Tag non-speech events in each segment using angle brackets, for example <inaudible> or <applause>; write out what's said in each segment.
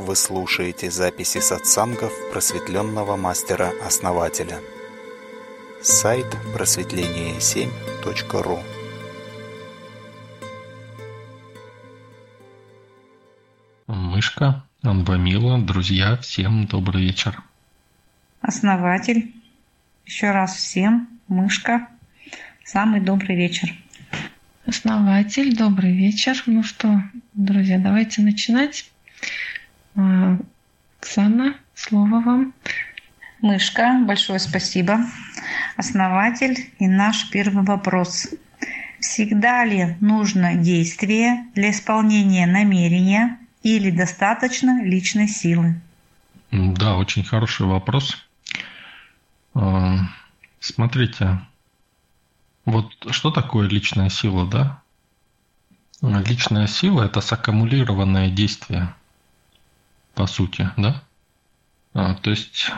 Вы слушаете записи сатсангов просветленного мастера-основателя. Сайт просветление7.ру Мышка, Анвамила, друзья, всем добрый вечер. Основатель, еще раз всем, Мышка, самый добрый вечер. Основатель, добрый вечер. Ну что, друзья, давайте начинать. А, Оксана, слово вам. Мышка, большое спасибо. Основатель и наш первый вопрос. Всегда ли нужно действие для исполнения намерения или достаточно личной силы? Да, очень хороший вопрос. А, смотрите, вот что такое личная сила, да? Личная сила – это саккумулированное действие, по сути, да? А, то есть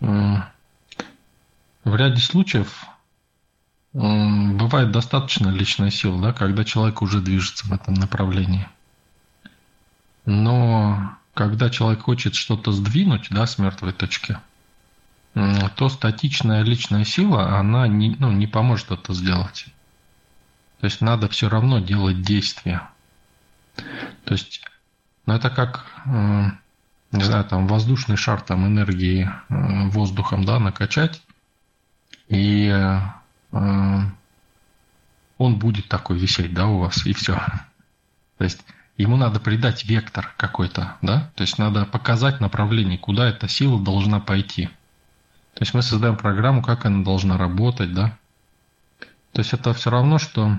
в ряде случаев бывает достаточно личной силы, да, когда человек уже движется в этом направлении. Но когда человек хочет что-то сдвинуть да, с мертвой точки – то статичная личная сила, она не, ну, не поможет это сделать. То есть надо все равно делать действия. То есть, ну это как, э, не знаю, там воздушный шар там энергии э, воздухом, да, накачать, и э, он будет такой висеть, да, у вас, и все. То есть ему надо придать вектор какой-то, да, то есть надо показать направление, куда эта сила должна пойти – то есть мы создаем программу, как она должна работать, да. То есть это все равно, что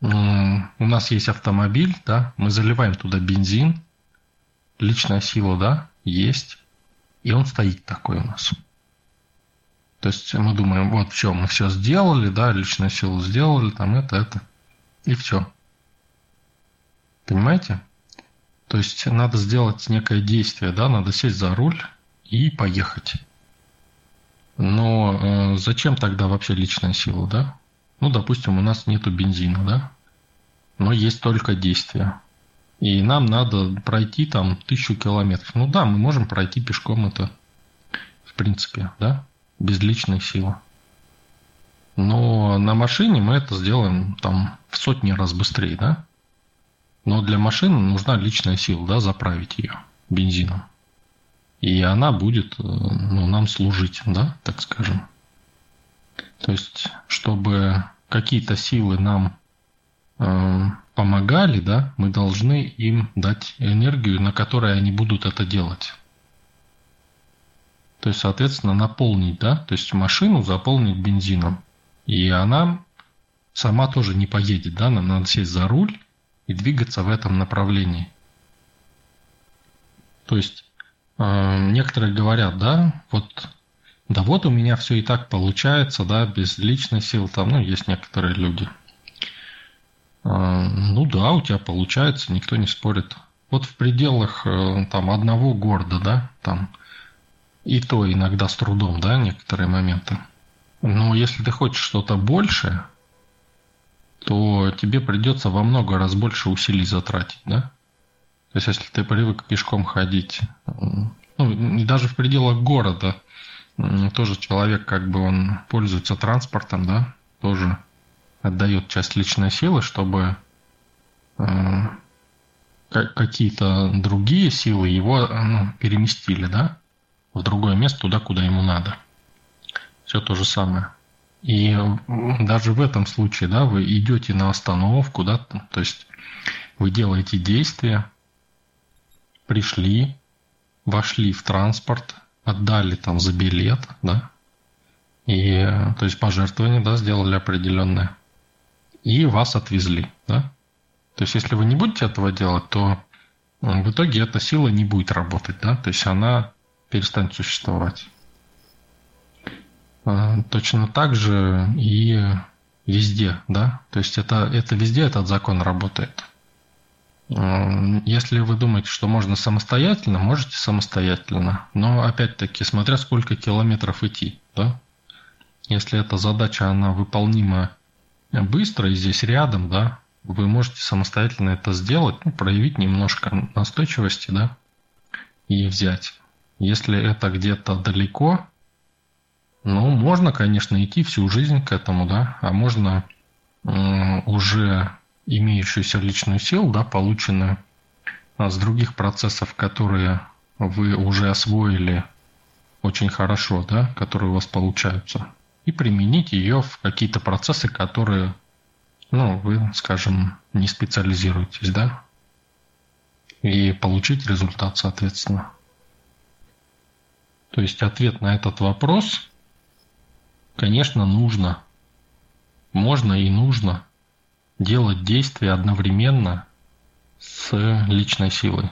у нас есть автомобиль, да, мы заливаем туда бензин, личная сила, да, есть, и он стоит такой у нас. То есть мы думаем, вот все, мы все сделали, да, личную силу сделали, там это, это, и все. Понимаете? То есть надо сделать некое действие, да, надо сесть за руль и поехать. Но э, зачем тогда вообще личная сила, да? Ну, допустим, у нас нету бензина, да? Но есть только действие. И нам надо пройти там тысячу километров. Ну да, мы можем пройти пешком это, в принципе, да? Без личной силы. Но на машине мы это сделаем там в сотни раз быстрее, да? Но для машины нужна личная сила, да, заправить ее бензином и она будет э, ну, нам служить, да, так скажем. То есть, чтобы какие-то силы нам э, помогали, да, мы должны им дать энергию, на которой они будут это делать. То есть, соответственно, наполнить, да, то есть машину заполнить бензином. И она сама тоже не поедет, да, нам надо сесть за руль и двигаться в этом направлении. То есть а, некоторые говорят, да, вот, да вот у меня все и так получается, да, без личной силы, там, ну, есть некоторые люди. А, ну да, у тебя получается, никто не спорит. Вот в пределах э, там одного города, да, там, и то иногда с трудом, да, некоторые моменты. Но если ты хочешь что-то большее, то тебе придется во много раз больше усилий затратить, да? То есть, если ты привык пешком ходить, ну, даже в пределах города, тоже человек, как бы он пользуется транспортом, да, тоже отдает часть личной силы, чтобы э, какие-то другие силы его ну, переместили, да, в другое место, туда, куда ему надо. Все то же самое. И даже в этом случае, да, вы идете на остановку, да, то есть вы делаете действия, пришли, вошли в транспорт, отдали там за билет, да, и, то есть пожертвование, да, сделали определенное, и вас отвезли, да. То есть если вы не будете этого делать, то в итоге эта сила не будет работать, да, то есть она перестанет существовать. А, точно так же и везде, да, то есть это, это везде этот закон работает. Если вы думаете, что можно самостоятельно, можете самостоятельно. Но опять-таки, смотря сколько километров идти. Да? Если эта задача, она выполнима быстро и здесь рядом, да, вы можете самостоятельно это сделать, ну, проявить немножко настойчивости, да, и взять. Если это где-то далеко, ну, можно, конечно, идти всю жизнь к этому, да, а можно уже имеющуюся личную силу, да, полученную а с других процессов, которые вы уже освоили очень хорошо, да, которые у вас получаются, и применить ее в какие-то процессы, которые, ну, вы, скажем, не специализируетесь, да, и получить результат, соответственно. То есть ответ на этот вопрос, конечно, нужно, можно и нужно делать действия одновременно с личной силой.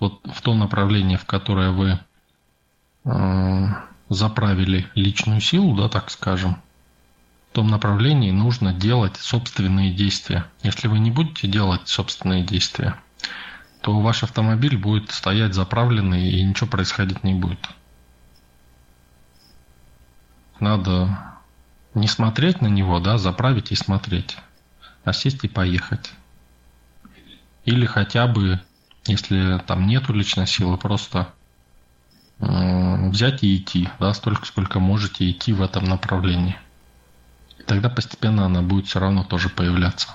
Вот в том направлении, в которое вы э, заправили личную силу, да, так скажем, в том направлении нужно делать собственные действия. Если вы не будете делать собственные действия, то ваш автомобиль будет стоять заправленный и ничего происходить не будет. Надо не смотреть на него, да, заправить и смотреть, а сесть и поехать. Или хотя бы, если там нету личной силы, просто взять и идти, да, столько, сколько можете идти в этом направлении. И тогда постепенно она будет все равно тоже появляться.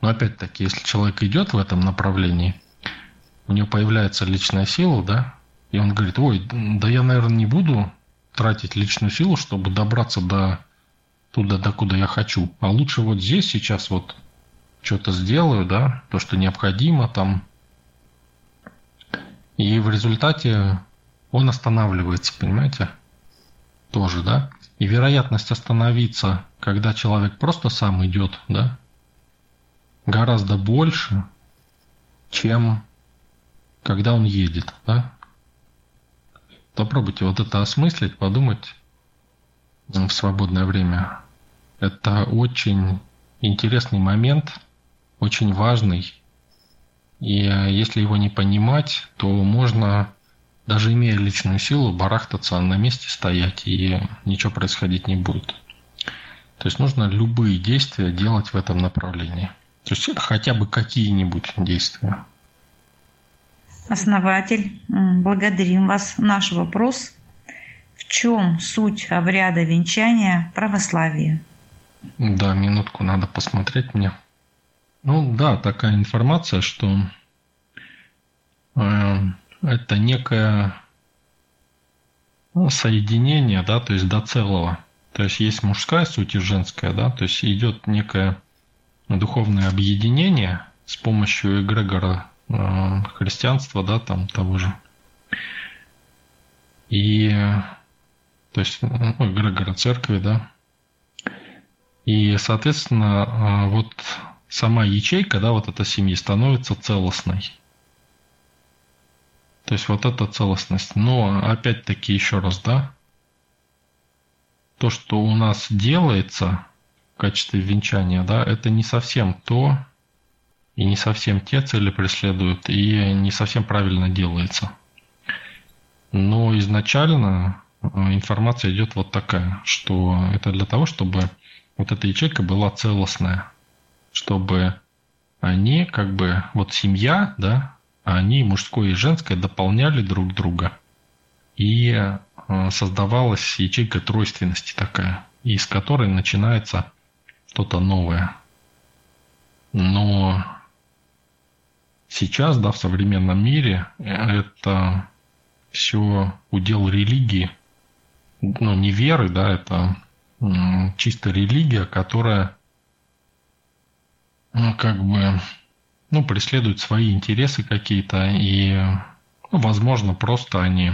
Но опять-таки, если человек идет в этом направлении, у него появляется личная сила, да, и он говорит, ой, да я, наверное, не буду тратить личную силу, чтобы добраться до туда, до куда я хочу. А лучше вот здесь сейчас вот что-то сделаю, да, то, что необходимо там. И в результате он останавливается, понимаете? Тоже, да? И вероятность остановиться, когда человек просто сам идет, да, гораздо больше, чем когда он едет, да? Попробуйте вот это осмыслить, подумать в свободное время. Это очень интересный момент, очень важный. И э, если его не понимать, то можно, даже имея личную силу, барахтаться на месте стоять, и ничего происходить не будет. То есть нужно любые действия делать в этом направлении. То есть хотя бы какие-нибудь действия. Основатель, благодарим вас. Наш вопрос. В чем суть обряда венчания православия? Да, минутку надо посмотреть мне. Ну да, такая информация, что э, это некое ну, соединение, да, то есть до целого. То есть есть мужская суть и женская, да, то есть идет некое духовное объединение с помощью эгрегора Э, христианства, да, там того же. И, то есть, ну, эгрегора церкви, да. И, соответственно, э, вот сама ячейка, да, вот эта семьи становится целостной. То есть вот эта целостность. Но опять-таки еще раз, да, то, что у нас делается в качестве венчания, да, это не совсем то, и не совсем те цели преследуют, и не совсем правильно делается. Но изначально э, информация идет вот такая, что это для того, чтобы вот эта ячейка была целостная, чтобы они как бы, вот семья, да, они мужское и женское дополняли друг друга. И э, создавалась ячейка тройственности такая, из которой начинается что-то новое. Но сейчас, да, в современном мире это все удел религии, ну, не веры, да, это чисто религия, которая, ну, как бы, ну, преследует свои интересы какие-то, и, ну, возможно, просто они,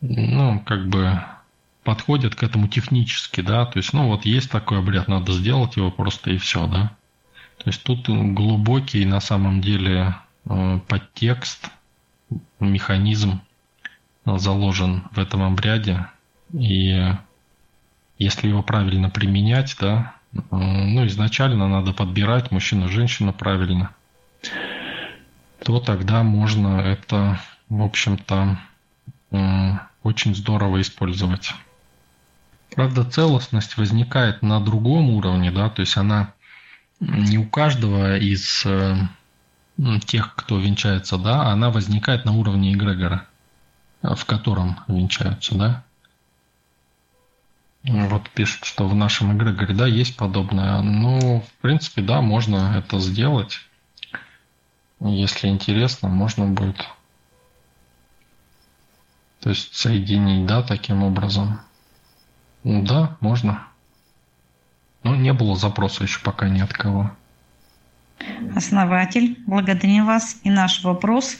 ну, как бы, подходят к этому технически, да, то есть, ну, вот есть такой обряд, надо сделать его просто и все, да. То есть тут глубокий на самом деле э, подтекст, механизм заложен в этом обряде. И если его правильно применять, да, ну, изначально надо подбирать мужчину, женщину правильно, то тогда можно это, в общем-то, очень здорово использовать. Правда, целостность возникает на другом уровне, да, то есть она не у каждого из э, тех, кто венчается, да, она возникает на уровне эгрегора, в котором венчаются, да. Вот пишут, что в нашем эгрегоре, да, есть подобное. Ну, в принципе, да, можно это сделать. Если интересно, можно будет. То есть соединить, да, таким образом. Ну да, можно. Но не было запроса еще пока ни от кого. Основатель, благодарим вас. И наш вопрос.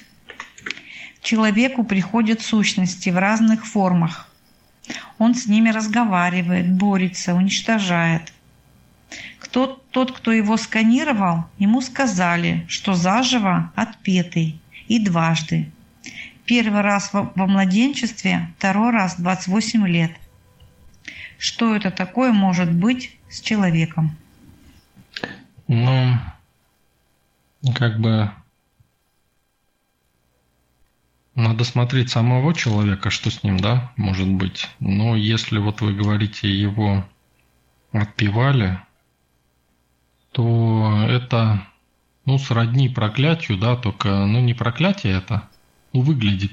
Человеку приходят сущности в разных формах. Он с ними разговаривает, борется, уничтожает. Кто, тот, кто его сканировал, ему сказали, что заживо отпетый и дважды. Первый раз во, во младенчестве, второй раз 28 лет. Что это такое может быть с человеком? Ну, как бы надо смотреть самого человека, что с ним, да, может быть. Но если вот вы говорите, его отпевали, то это, ну, сродни проклятию, да, только, ну, не проклятие это, ну, выглядит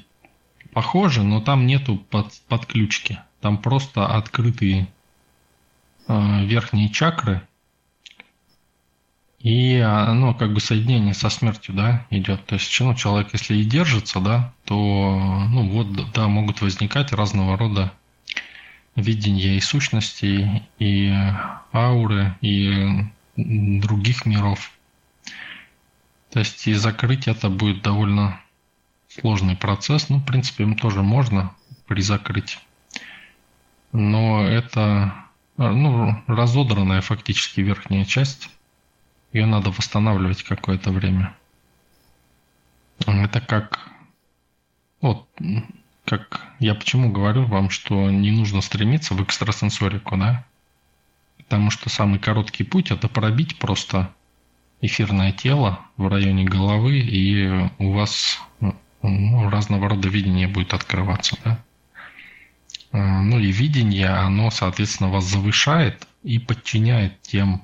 похоже, но там нету под, подключки. Там просто открытые э, верхние чакры, и а, ну, как бы соединение со смертью, да, идет. То есть, ну, человек, если и держится, да, то, ну, вот, да, могут возникать разного рода видения и сущностей, и ауры, и других миров. То есть, и закрыть это будет довольно сложный процесс. Ну, в принципе, им тоже можно при закрытии. Но это, ну, разодранная фактически верхняя часть ее надо восстанавливать какое-то время. Это как... Вот, как я почему говорю вам, что не нужно стремиться в экстрасенсорику, да? Потому что самый короткий путь – это пробить просто эфирное тело в районе головы, и у вас ну, разного рода видение будет открываться, да? А, ну и видение, оно, соответственно, вас завышает и подчиняет тем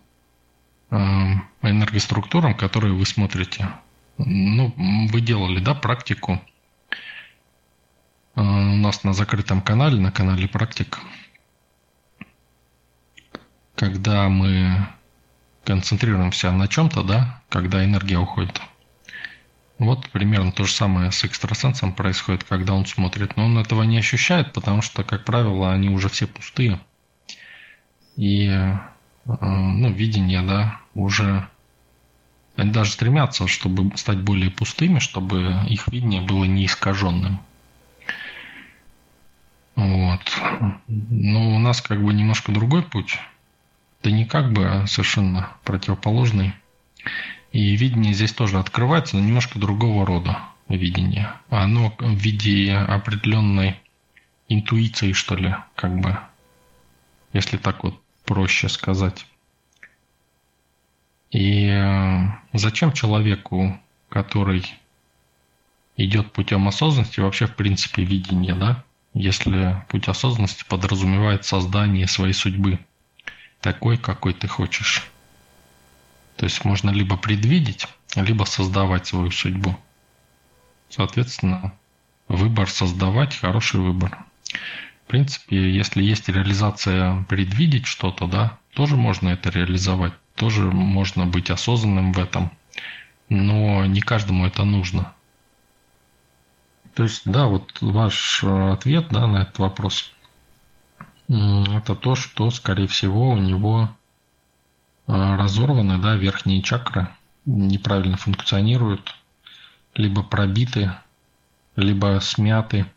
энергоструктурам, которые вы смотрите. Ну, вы делали, да, практику э, у нас на закрытом канале, на канале Практик, когда мы концентрируемся на чем-то, да, когда энергия уходит. Вот примерно то же самое с экстрасенсом происходит, когда он смотрит. Но он этого не ощущает, потому что, как правило, они уже все пустые. И Э, ну, видение, да, уже они даже стремятся, чтобы стать более пустыми, чтобы их видение было не искаженным. Вот. Но у нас как бы немножко другой путь. Да не как бы, а совершенно противоположный. И видение здесь тоже открывается, но немножко другого рода видение. Оно в виде определенной интуиции, что ли, как бы, если так вот проще сказать. И э, зачем человеку, который идет путем осознанности, вообще в принципе видение, да? Если путь осознанности подразумевает создание своей судьбы, такой, какой ты хочешь. То есть можно либо предвидеть, либо создавать свою судьбу. Соответственно, выбор создавать – хороший выбор. В принципе, если есть реализация предвидеть что-то, да, тоже можно это реализовать, тоже можно быть осознанным в этом, но не каждому это нужно. То есть, да, вот ваш э, ответ да, на этот вопрос – это то, что, скорее всего, у него э, разорваны, да, верхние чакры, неправильно функционируют, либо пробиты, либо смяты –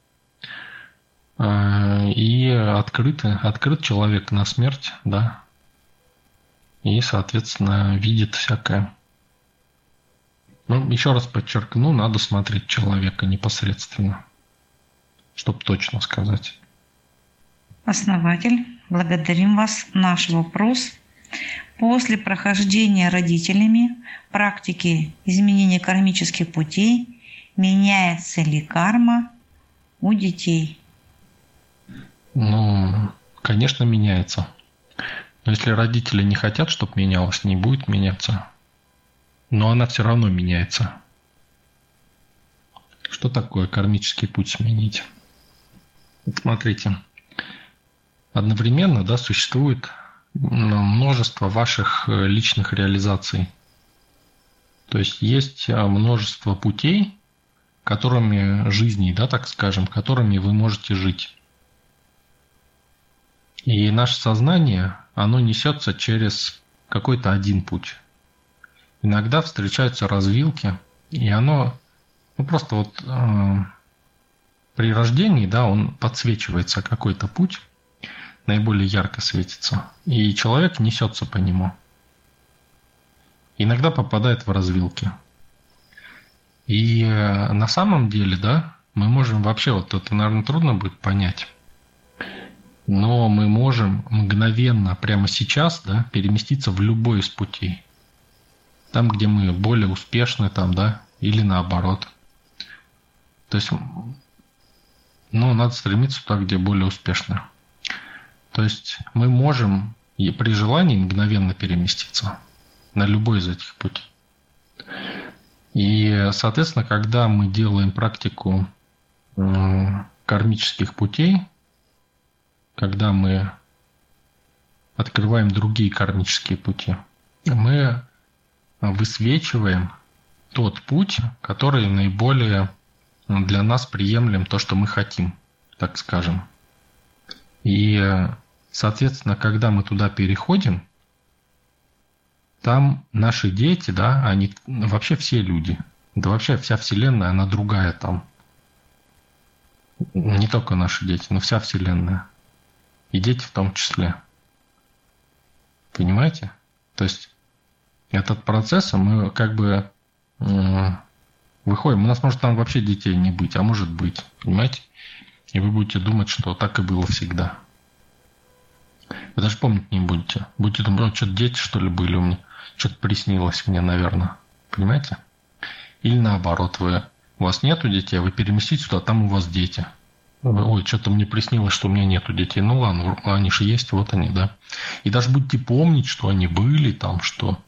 а, и открыт, открыт человек на смерть, да, и, соответственно, видит всякое. Ну, еще раз подчеркну, надо смотреть человека непосредственно, чтобы точно сказать. Основатель, благодарим вас. Наш вопрос. После прохождения родителями практики изменения кармических путей меняется ли карма у детей? Ну, конечно, меняется. Но если родители не хотят, чтобы менялось, не будет меняться. Но она все равно меняется. Что такое кармический путь сменить? Смотрите. Одновременно да, существует множество ваших э, личных реализаций. То есть есть э, множество путей, которыми жизни, да, так скажем, которыми вы можете жить. И наше сознание, оно несется через какой-то один путь. Иногда встречаются развилки, и оно ну, просто вот э, при рождении, да, он подсвечивается какой-то путь, наиболее ярко светится, и человек несется по нему. Иногда попадает в развилки – и э, на самом деле, да, мы можем вообще, вот это, наверное, трудно будет понять, но мы можем мгновенно, прямо сейчас, да, переместиться в любой из путей. Там, где мы более успешны, там, да, или наоборот. То есть, ну, надо стремиться туда, где более успешно. То есть мы можем и при желании мгновенно переместиться на любой из этих путей. И, соответственно, когда мы делаем практику кармических путей, когда мы открываем другие кармические пути, мы высвечиваем тот путь, который наиболее для нас приемлем, то, что мы хотим, так скажем. И, соответственно, когда мы туда переходим, там наши дети, да, они вообще все люди. Да вообще вся Вселенная, она другая там. Не только наши дети, но вся Вселенная. И дети в том числе. Понимаете? То есть этот процесс, мы как бы выходим. У нас может там вообще детей не быть, а может быть. Понимаете? И вы будете думать, что так и было всегда. Вы даже помнить не будете. Будете думать, что дети, что ли, были у меня. Что-то приснилось мне, наверное. Понимаете? Или наоборот, вы, у вас нету детей, а вы переместите сюда, там у вас дети. Ой, что-то мне приснилось, что у меня нету детей. Ну ладно, они же есть, вот они, да. И даже будете помнить, что они были там, что...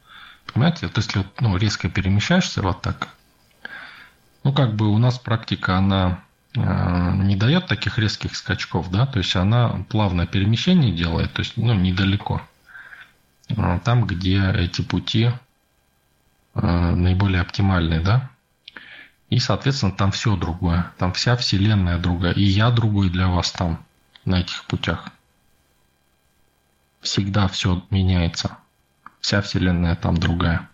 Понимаете, вот если ну, резко перемещаешься вот так, ну, как бы у нас практика, она э, не дает таких резких скачков, да, то есть она плавное перемещение делает, то есть, ну, недалеко. А, там, где эти пути а, наиболее оптимальные, да, и, соответственно, там все другое, там вся вселенная другая, и я другой для вас там, на этих путях. Всегда все меняется, вся вселенная там другая.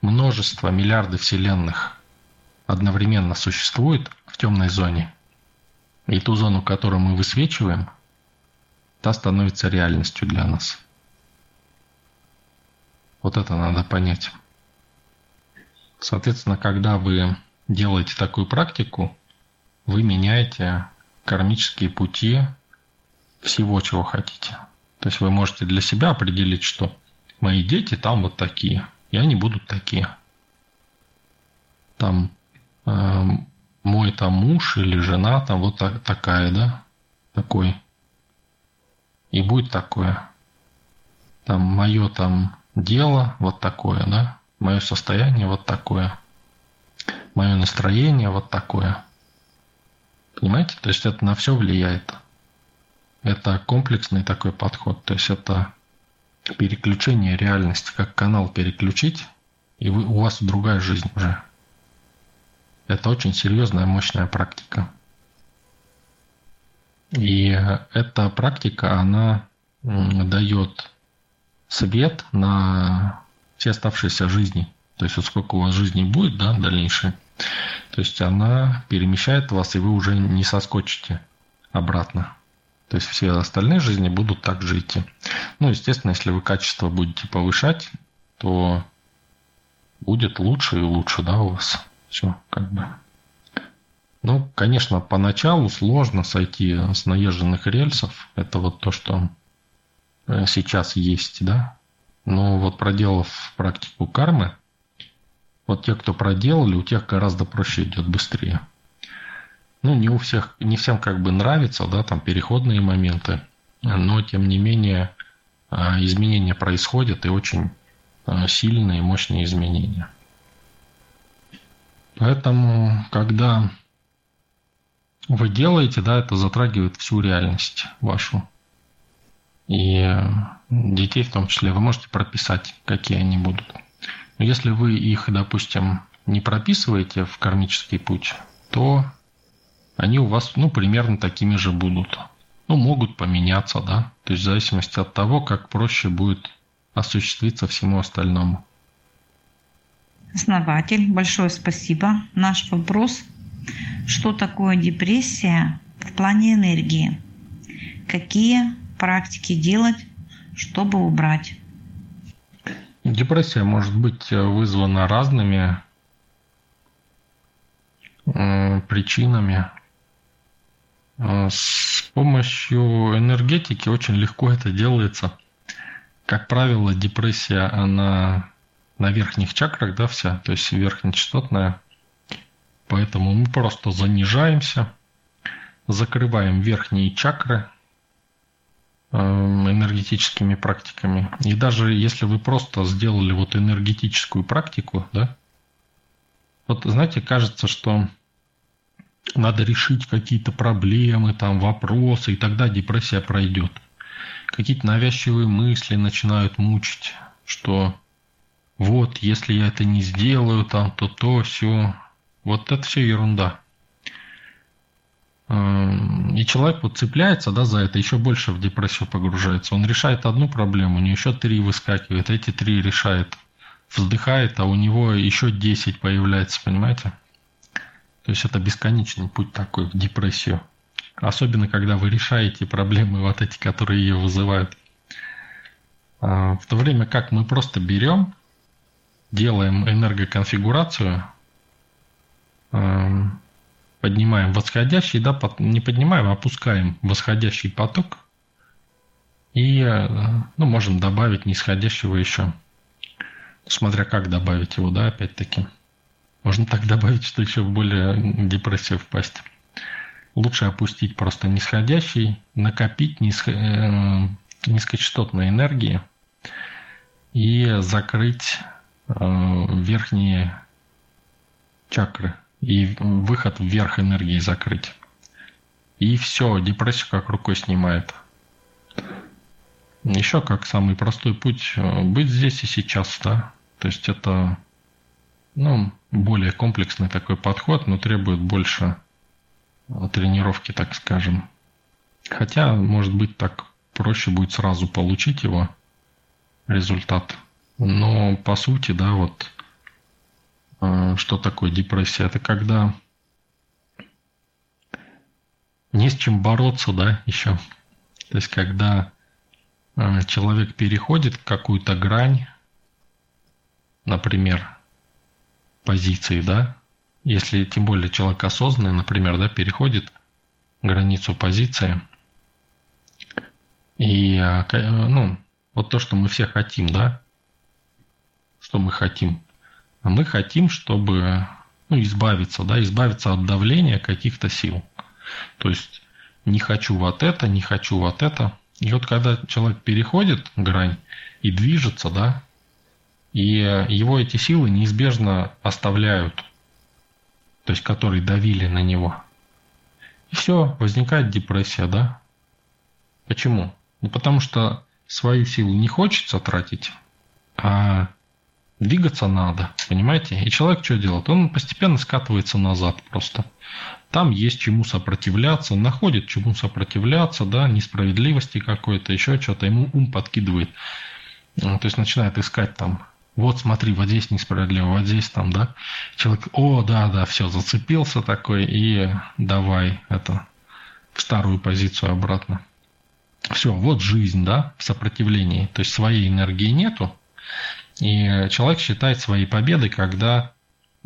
Множество, миллиарды вселенных одновременно существует в темной зоне, и ту зону, которую мы высвечиваем, та становится реальностью для нас – вот это надо понять. Соответственно, когда вы делаете такую практику, вы меняете кармические пути всего, чего хотите. То есть вы можете для себя определить, что мои дети там вот такие, и они будут такие. Там э, мой там муж или жена там вот так, такая, да, такой. И будет такое. Там мое там дело вот такое, да, мое состояние вот такое, мое настроение вот такое. Понимаете? То есть это на все влияет. Это комплексный такой подход. То есть это переключение реальности, как канал переключить, и вы, у вас другая жизнь уже. Это очень серьезная, мощная практика. И эта практика, она дает свет на все оставшиеся жизни. То есть вот сколько у вас жизни будет, да, дальнейшее. То есть она перемещает вас, и вы уже не соскочите обратно. То есть все остальные жизни будут так же идти. Ну, естественно, если вы качество будете повышать, то будет лучше и лучше, да, у вас. Все, как бы. Ну, конечно, поначалу сложно сойти с наезженных рельсов. Это вот то, что Э, сейчас есть, да. Но вот проделав практику кармы, вот те, кто проделали, у тех гораздо проще идет быстрее. Ну, не у всех, не всем как бы нравится, да, там переходные моменты. но тем не менее а, изменения происходят и очень а, сильные, мощные изменения. Поэтому, когда вы делаете, да, это затрагивает всю реальность вашу. И детей в том числе вы можете прописать, какие они будут. Если вы их, допустим, не прописываете в кармический путь, то они у вас, ну, примерно такими же будут. Ну, могут поменяться, да, то есть в зависимости от того, как проще будет осуществиться всему остальному. Основатель, большое спасибо. Наш вопрос, что такое депрессия в плане энергии? Какие практики делать, чтобы убрать? Депрессия может быть вызвана разными причинами. Э, с помощью энергетики очень легко это делается. Как правило, депрессия, она на верхних чакрах, да, вся, то есть верхнечастотная. Поэтому мы просто занижаемся, закрываем верхние чакры энергетическими практиками. И даже если вы просто сделали вот энергетическую практику, да, вот знаете, кажется, что надо решить какие-то проблемы, там вопросы, и тогда депрессия пройдет. Какие-то навязчивые мысли начинают мучить, что вот, если я это не сделаю, там, то то, все. Вот это все ерунда. Эм, и человек вот цепляется да, за это, еще больше в депрессию погружается. Он решает одну проблему, у него еще три выскакивает, эти три решает вздыхает, а у него еще 10 появляется, понимаете? То есть это бесконечный путь такой в депрессию. Особенно, когда вы решаете проблемы вот эти, которые ее вызывают. А, в то время как мы просто берем, делаем энергоконфигурацию, поднимаем восходящий, да, не поднимаем, а опускаем восходящий поток и э, ну, можем добавить нисходящего еще. Смотря как добавить его, да, опять-таки. Можно так добавить, что еще в более депрессию впасть. Лучше опустить просто нисходящий, накопить ниско, э, низкочастотные энергии и закрыть э, верхние чакры и выход вверх энергии закрыть. И все, депрессию как рукой снимает. Еще как самый простой путь э, быть здесь и сейчас, да. То есть это ну, более комплексный такой подход, но требует больше э, тренировки, так скажем. Хотя, может быть, так проще будет сразу получить его результат. Но по сути, да, вот что такое депрессия? Это когда не с чем бороться, да, еще. То есть, когда Э, человек переходит какую-то грань, например, позиции, да, если тем более человек осознанный, например, да, переходит границу позиции, и, э, э, ну, вот то, что мы все хотим, да, что мы хотим. Мы хотим, чтобы ну, избавиться, да, избавиться от давления каких-то сил. То есть не хочу вот это, не хочу вот это. И вот когда человек переходит грань и движется, да, и его эти силы неизбежно оставляют, то есть которые давили на него. И все, возникает депрессия, да? Почему? Ну потому что свою силу не хочется тратить, а двигаться надо, понимаете? И человек что делает? Он постепенно скатывается назад просто. Там есть чему сопротивляться, находит чему сопротивляться, да, несправедливости какой-то, еще что-то, ему ум подкидывает. То есть начинает искать там, вот смотри, вот здесь несправедливо, вот здесь там, да. Человек, о, да, да, все, зацепился такой, и давай это в старую позицию обратно. Все, вот жизнь, да, в сопротивлении. То есть своей энергии нету, и человек считает своей победой, когда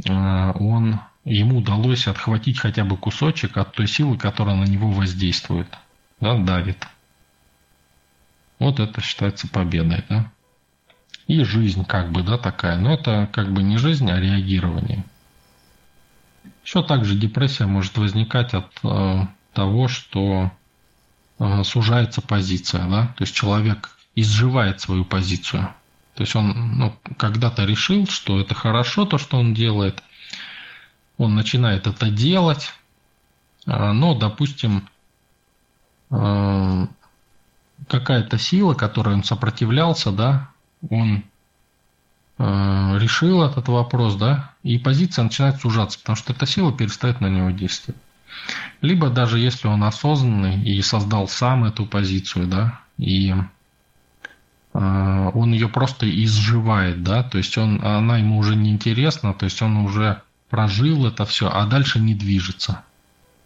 э, он ему удалось отхватить хотя бы кусочек от той силы, которая на него воздействует, да, давит. Вот это считается победой, да. И жизнь как бы, да, такая. Но это как бы не жизнь, а реагирование. Еще также депрессия может возникать от э, того, что э, сужается позиция, да, то есть человек изживает свою позицию. То есть он ну, когда-то решил, что это хорошо, то, что он делает. Он начинает это делать, а, но, допустим, э, какая-то сила, которой он сопротивлялся, да, он э, решил этот вопрос, да, и позиция начинает сужаться, потому что эта сила перестает на него действовать. Либо даже если он осознанный и создал сам эту позицию, да, и он ее просто изживает, да, то есть он, она ему уже не интересна, то есть он уже прожил это все, а дальше не движется.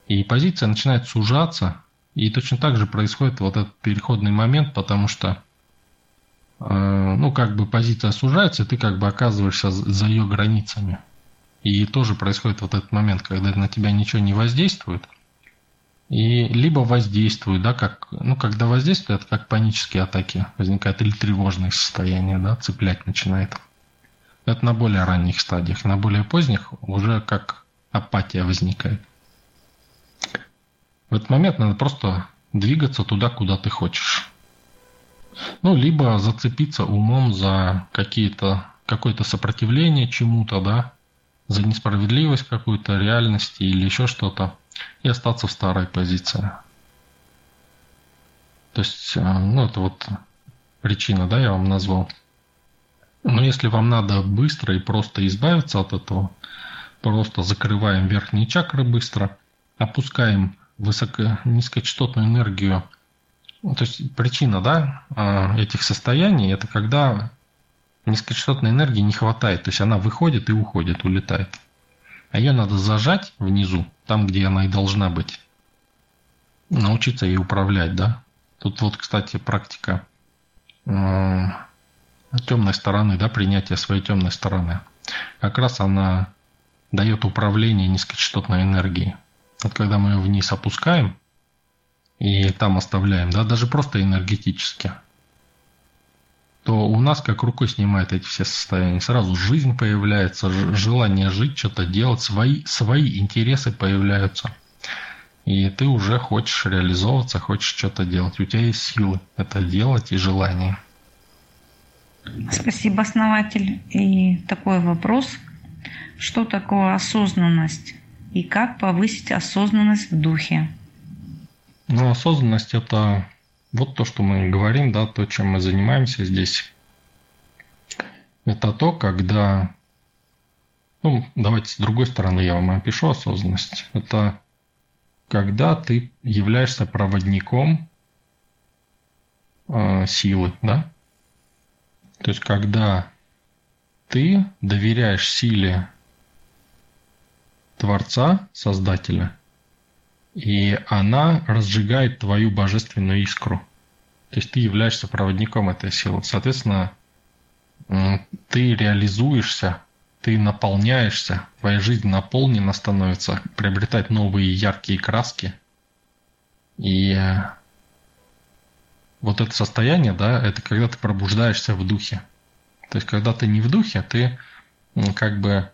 И позиция начинает сужаться, и точно так же происходит вот этот переходный момент, потому что э, ну, как бы позиция сужается, и ты как бы оказываешься за ее границами. И тоже происходит вот этот момент, когда на тебя ничего не воздействует, и либо воздействует, да, как, ну, когда воздействует, это как панические атаки возникают, или тревожные состояния, да, цеплять начинает. Это на более ранних стадиях. На более поздних уже как апатия возникает. В этот момент надо просто двигаться туда, куда ты хочешь. Ну, либо зацепиться умом за какие-то, какое-то сопротивление чему-то, да, за несправедливость какую-то реальности или еще что-то, и остаться в старой позиции. То есть, э, ну, это вот причина, да, я вам назвал. Но если вам надо быстро и просто избавиться от этого, просто закрываем верхние чакры быстро, опускаем высоко низкочастотную энергию. То есть причина да, а, этих состояний это когда низкочастотной энергии не хватает, то есть она выходит и уходит, улетает. А ее надо зажать внизу, там, где она и должна быть. Научиться ей управлять, да. Тут вот, кстати, практика э, темной стороны, да, принятия своей темной стороны. Как раз она дает управление низкочастотной энергией. Вот когда мы ее вниз опускаем и там оставляем, да, даже просто энергетически, то у нас как рукой снимает эти все состояния. Сразу жизнь появляется, желание жить, что-то делать, свои, свои интересы появляются. И ты уже хочешь реализовываться, хочешь что-то делать. У тебя есть силы это делать и желание. Спасибо, основатель. И такой вопрос. Что такое осознанность? И как повысить осознанность в духе? Ну, осознанность – это вот то, что мы говорим, да, то, чем мы занимаемся здесь. Это то, когда... Ну, давайте с другой стороны я вам опишу осознанность. Это когда ты являешься проводником э, силы, да? То есть, когда ты доверяешь силе Творца, Создателя, и она разжигает твою божественную искру. То есть ты являешься проводником этой силы. Соответственно, ты реализуешься, ты наполняешься, твоя жизнь наполнена становится, приобретает новые яркие краски. И вот это состояние, да, это когда ты пробуждаешься в духе. То есть, когда ты не в духе, ты как бы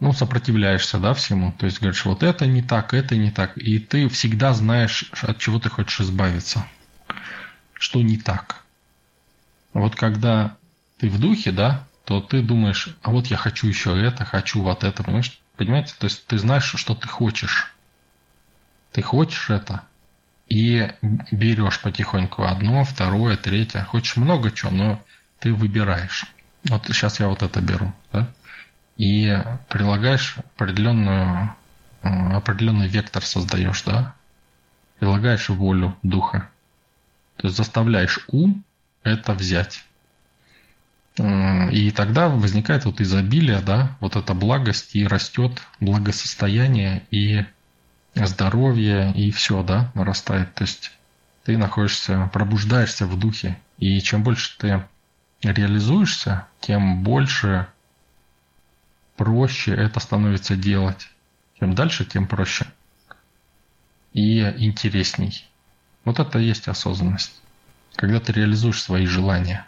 ну, сопротивляешься, да, всему. То есть говоришь, вот это не так, это не так. И ты всегда знаешь, от чего ты хочешь избавиться. Что не так. Вот когда ты в духе, да, то ты думаешь, а вот я хочу еще это, хочу вот это, понимаешь? Понимаете? То есть ты знаешь, что ты хочешь. Ты хочешь это, и берешь потихоньку одно, второе, третье. Хочешь много чего, но ты выбираешь. Вот сейчас я вот это беру, да? И прилагаешь определенную, э, определенный вектор создаешь, да? Прилагаешь волю духа. То есть заставляешь ум это взять. И тогда возникает вот изобилие, да, вот эта благость, и растет благосостояние, и здоровье, и все, да, нарастает. То есть ты находишься, пробуждаешься в духе. И чем больше ты реализуешься, тем больше проще это становится делать. Чем дальше, тем проще. И интересней. Вот это и есть осознанность. Когда ты реализуешь свои желания.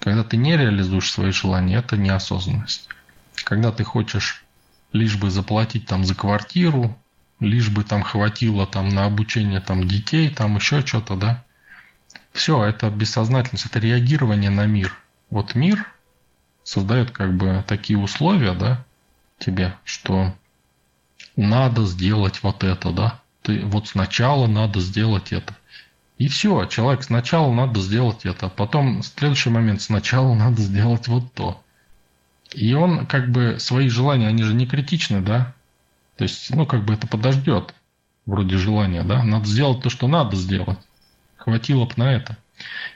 Когда ты не реализуешь свои желания, это неосознанность. Когда ты хочешь лишь бы заплатить там за квартиру, лишь бы там хватило там на обучение там детей, там еще что-то, да. Все, это бессознательность, это реагирование на мир. Вот мир создает как бы такие условия, да, тебе, что надо сделать вот это, да. Ты вот сначала надо сделать это. И все, человек сначала надо сделать это, а потом следующий момент сначала надо сделать вот то. И он как бы свои желания, они же не критичны, да? То есть, ну, как бы это подождет, вроде желания, да? Надо сделать то, что надо сделать. Хватило бы на это.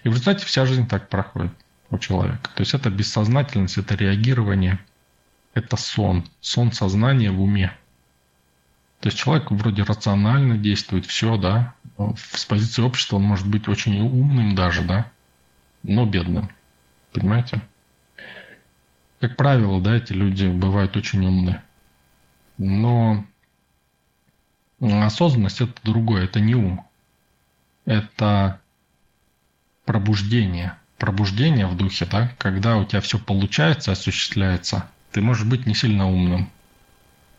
И в результате вся жизнь так проходит у человека. То есть это бессознательность, это реагирование, это сон. Сон сознания в уме. То есть человек вроде рационально действует, все, да. С позиции общества он может быть очень умным даже, да, но бедным. Понимаете? Как правило, да, эти люди бывают очень умные. Но осознанность это другое, это не ум. Это пробуждение. Пробуждение в духе, да, когда у тебя все получается, осуществляется, ты можешь быть не сильно умным.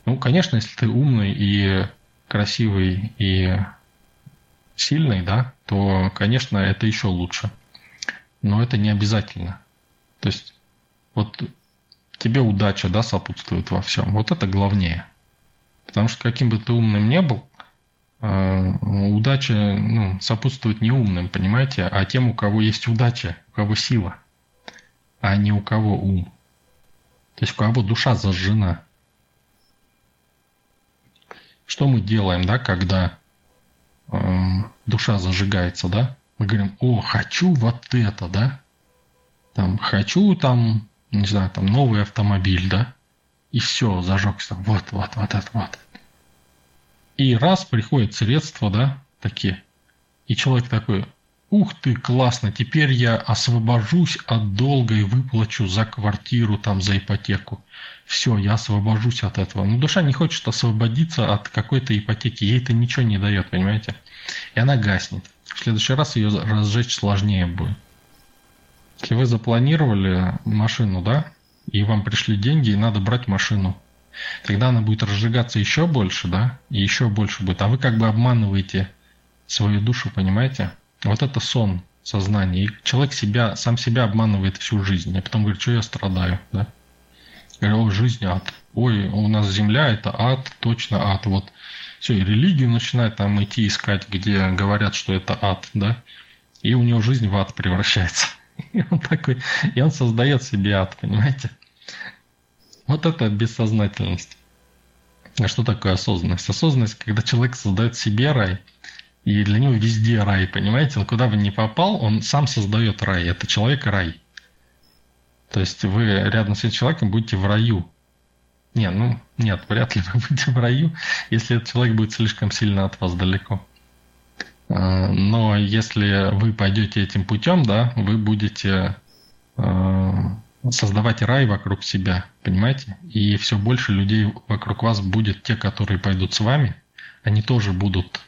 Ну, конечно, если ты умный и красивый и сильный, да, то, конечно, это еще лучше. Но это не обязательно. То есть, вот тебе удача, да, сопутствует во всем. Вот это главнее. Потому что каким бы ты умным не был, удача ну, сопутствует не умным, понимаете, а тем, у кого есть удача, у кого сила, а не у кого ум. То есть у кого душа зажжена. Что мы делаем, да, когда э, душа зажигается, да? Мы говорим, о, хочу вот это, да? Там, хочу там не знаю, там новый автомобиль, да, и все, зажегся, вот, вот, вот это вот. И раз приходят средства, да, такие, и человек такой, ух ты, классно, теперь я освобожусь от долга и выплачу за квартиру, там, за ипотеку. Все, я освобожусь от этого. Но душа не хочет освободиться от какой-то ипотеки, ей это ничего не дает, понимаете? И она гаснет. В следующий раз ее разжечь сложнее будет. Если вы запланировали машину, да, и вам пришли деньги, и надо брать машину, тогда она будет разжигаться еще больше, да, и еще больше будет. А вы как бы обманываете свою душу, понимаете? Вот это сон сознания. И человек себя, сам себя обманывает всю жизнь. А потом говорит, что я страдаю, да? Говорю, о, жизнь ад. Ой, у нас земля это ад, точно ад. Вот все, и религию начинает там идти искать, где говорят, что это ад, да? И у него жизнь в ад превращается. <laughs> И он такой, и он создает себе ад, понимаете? Вот это бессознательность. А что такое осознанность? Осознанность, когда человек создает себе рай, и для него везде рай, понимаете? Он куда бы ни попал, он сам создает рай. Это человек рай. То есть вы рядом с этим человеком будете в раю. Не, ну, нет, вряд ли <laughs> вы будете в раю, если этот человек будет слишком сильно от вас далеко. А, но если вы пойдете этим путем, да, вы будете а, создавать рай вокруг себя, понимаете? И все больше людей вокруг вас будет те, которые пойдут с вами, они тоже будут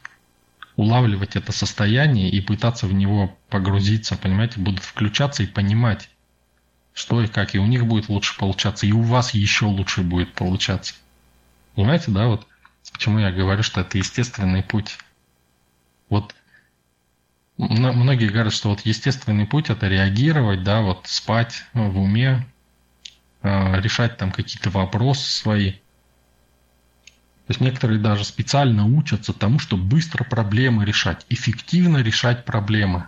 улавливать это состояние и пытаться в него погрузиться, понимаете, будут включаться и понимать, что и как, и у них будет лучше получаться, и у вас еще лучше будет получаться. Понимаете, да, вот почему я говорю, что это естественный путь. Вот многие говорят, что вот естественный путь это реагировать, да, вот спать в уме, а, решать там какие-то вопросы свои. То есть некоторые даже специально учатся тому, чтобы быстро проблемы решать, эффективно решать проблемы.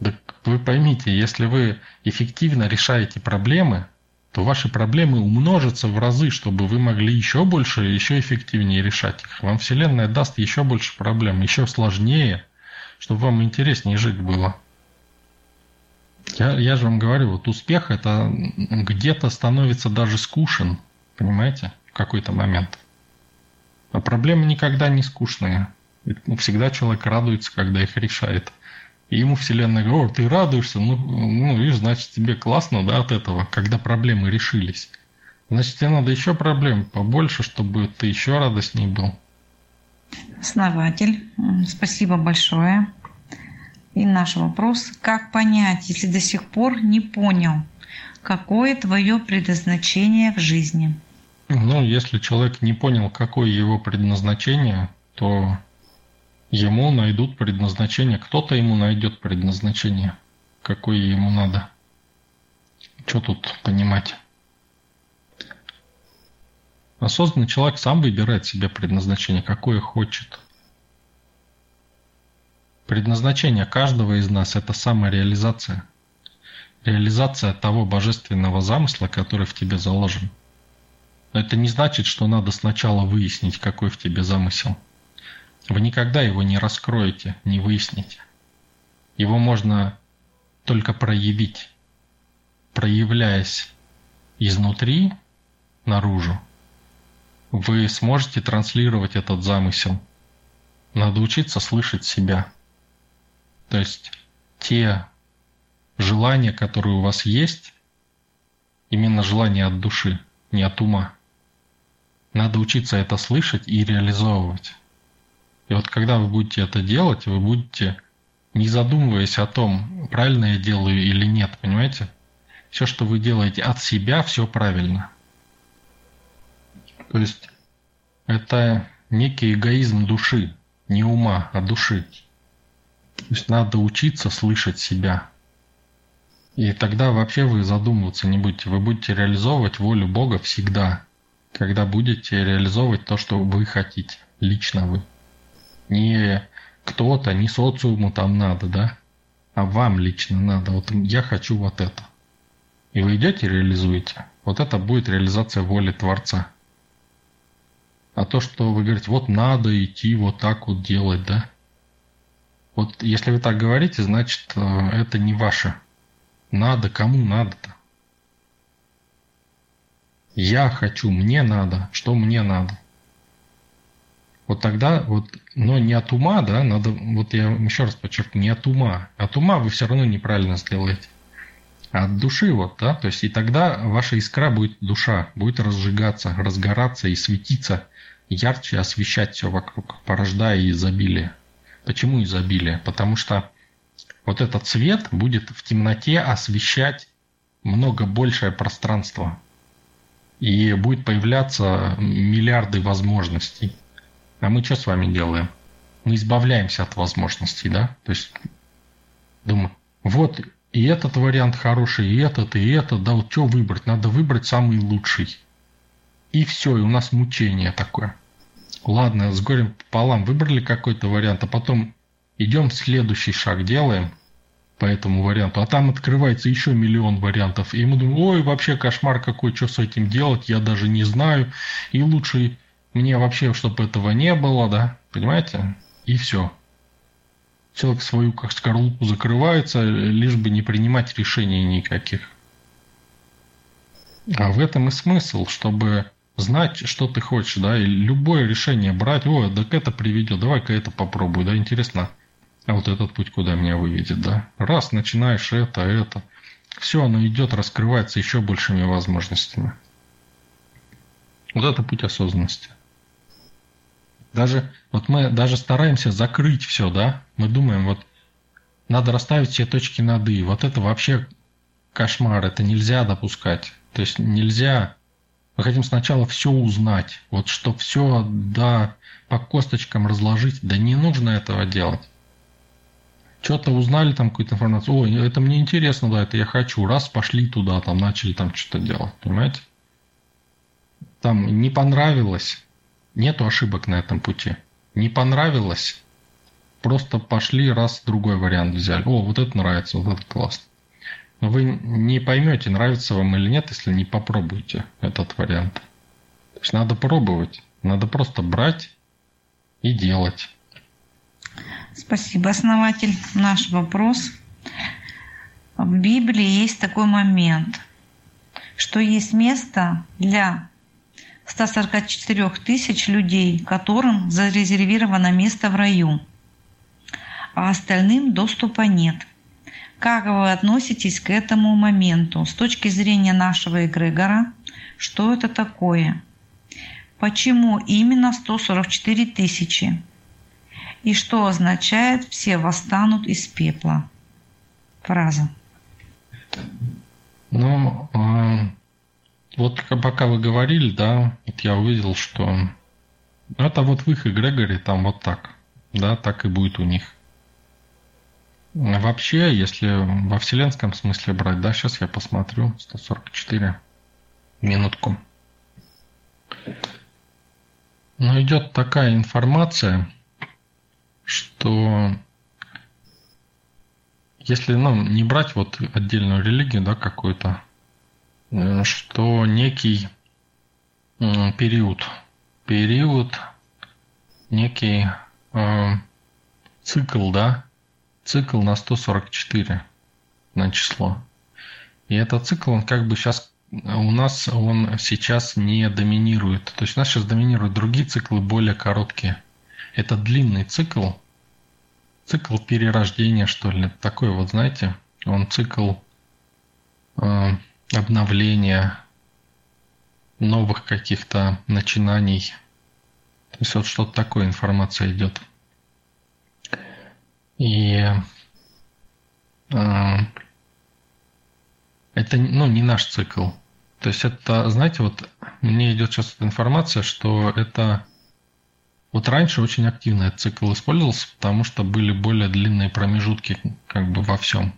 Да вы поймите, если вы эффективно решаете проблемы, то ваши проблемы умножатся в разы, чтобы вы могли еще больше, еще эффективнее решать их. Вам Вселенная даст еще больше проблем, еще сложнее – чтобы вам интереснее жить было. Я, я же вам говорю, вот успех это где-то становится даже скучен, понимаете, в какой-то момент. А проблемы никогда не скучные. Всегда человек радуется, когда их решает. И ему Вселенная говорит, ты радуешься, ну, ну, видишь, значит, тебе классно, да, от этого, когда проблемы решились. Значит, тебе надо еще проблем побольше, чтобы ты еще радостней был. Основатель, спасибо большое. И наш вопрос, как понять, если до сих пор не понял, какое твое предназначение в жизни? Ну, если человек не понял, какое его предназначение, то ему найдут предназначение. Кто-то ему найдет предназначение, какое ему надо. Что тут понимать? Осознанный человек сам выбирает себе предназначение, какое хочет. Предназначение каждого из нас – это самореализация. Реализация того божественного замысла, который в тебе заложен. Но это не значит, что надо сначала выяснить, какой в тебе замысел. Вы никогда его не раскроете, не выясните. Его можно только проявить, проявляясь изнутри наружу, вы сможете транслировать этот замысел. Надо учиться слышать себя. То есть те желания, которые у вас есть, именно желания от души, не от ума. Надо учиться это слышать и реализовывать. И вот когда вы будете это делать, вы будете, не задумываясь о том, правильно я делаю или нет, понимаете? Все, что вы делаете от себя, все правильно. То есть это некий эгоизм души, не ума, а души. То есть надо учиться слышать себя. И тогда вообще вы задумываться не будете. Вы будете реализовывать волю Бога всегда, когда будете реализовывать то, что вы хотите, лично вы. Не кто-то, не социуму там надо, да, а вам лично надо. Вот я хочу вот это. И вы идете реализуете. Вот это будет реализация воли Творца. А то, что вы говорите, вот надо идти вот так вот делать, да? Вот если вы так говорите, значит, э, это не ваше. Надо, кому надо-то? Я хочу, мне надо, что мне надо. Вот тогда, вот, но не от ума, да, надо, вот я еще раз подчеркну, не от ума. От ума вы все равно неправильно сделаете. А от души вот, да, то есть и тогда ваша искра будет душа, будет разжигаться, разгораться и светиться – ярче освещать все вокруг, порождая изобилие. Почему изобилие? Потому что вот этот свет будет в темноте освещать много большее пространство. И будет появляться миллиарды возможностей. А мы что с вами делаем? Мы избавляемся от возможностей, да? То есть думаю, вот и этот вариант хороший, и этот, и этот, да, вот что выбрать? Надо выбрать самый лучший. И все, и у нас мучение такое. Ладно, с горем пополам выбрали какой-то вариант, а потом идем следующий шаг делаем по этому варианту, а там открывается еще миллион вариантов. И мы думаем, ой, вообще кошмар какой, что с этим делать, я даже не знаю. И лучше мне вообще, чтобы этого не было, да, понимаете? И все. Человек свою как скорлупу закрывается, лишь бы не принимать решений никаких. А в этом и смысл, чтобы знать, что ты хочешь, да, и любое решение брать, о, так это приведет, давай-ка это попробуй, да, интересно, а вот этот путь куда меня выведет, да. Раз начинаешь это, это, все, оно идет, раскрывается еще большими возможностями. Вот это путь осознанности. Даже, вот мы даже стараемся закрыть все, да, мы думаем, вот, надо расставить все точки над «и». Вот это вообще кошмар, это нельзя допускать. То есть нельзя мы хотим сначала все узнать. Вот что все, да, по косточкам разложить. Да не нужно этого делать. Что-то узнали там какую-то информацию. Ой, это мне интересно, да, это я хочу. Раз, пошли туда, там начали там что-то делать. Понимаете? Там не понравилось. Нету ошибок на этом пути. Не понравилось. Просто пошли, раз, другой вариант взяли. О, вот это нравится, вот это классно. Вы не поймете, нравится вам или нет, если не попробуете этот вариант. То есть надо пробовать. Надо просто брать и делать. Спасибо, основатель. Наш вопрос. В Библии есть такой момент, что есть место для 144 тысяч людей, которым зарезервировано место в раю, а остальным доступа нет – как вы относитесь к этому моменту с точки зрения нашего эгрегора? Что это такое? Почему именно 144 тысячи? И что означает «все восстанут из пепла»? Фраза. Ну, э, вот пока вы говорили, да, вот я увидел, что это вот в их эгрегоре там вот так, да, так и будет у них. Вообще, если во вселенском смысле брать, да, сейчас я посмотрю, 144, минутку. Но идет такая информация, что если ну, не брать вот отдельную религию, да, какую-то, э, что некий период, период, некий э, цикл, да, цикл на 144 на число. И этот цикл, он как бы сейчас у нас, он сейчас не доминирует. То есть у нас сейчас доминируют другие циклы, более короткие. Это длинный цикл, цикл перерождения, что ли. Такой вот, знаете, он цикл э, обновления, новых каких-то начинаний. То есть вот что-то такое информация идет. И э, это ну, не наш цикл. То есть это, знаете, вот мне идет сейчас информация, что это вот раньше очень активно этот цикл использовался, потому что были более длинные промежутки как бы во всем.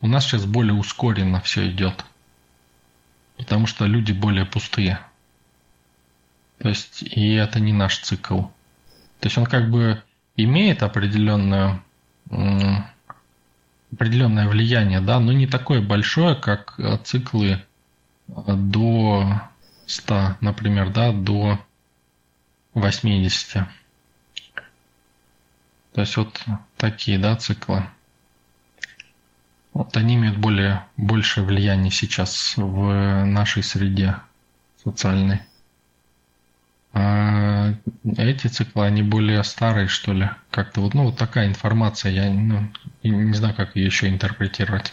У нас сейчас более ускоренно все идет, потому что люди более пустые. То есть и это не наш цикл. То есть он как бы имеет определенное, определенное влияние, да, но не такое большое, как э, циклы э, до 100, например, да, до 80. То есть вот такие, да, циклы. Вот они имеют более, большее влияние сейчас в нашей среде социальной. А эти циклы, они более старые, что ли. Как-то вот, ну, вот такая информация, я ну, не знаю, как ее еще интерпретировать.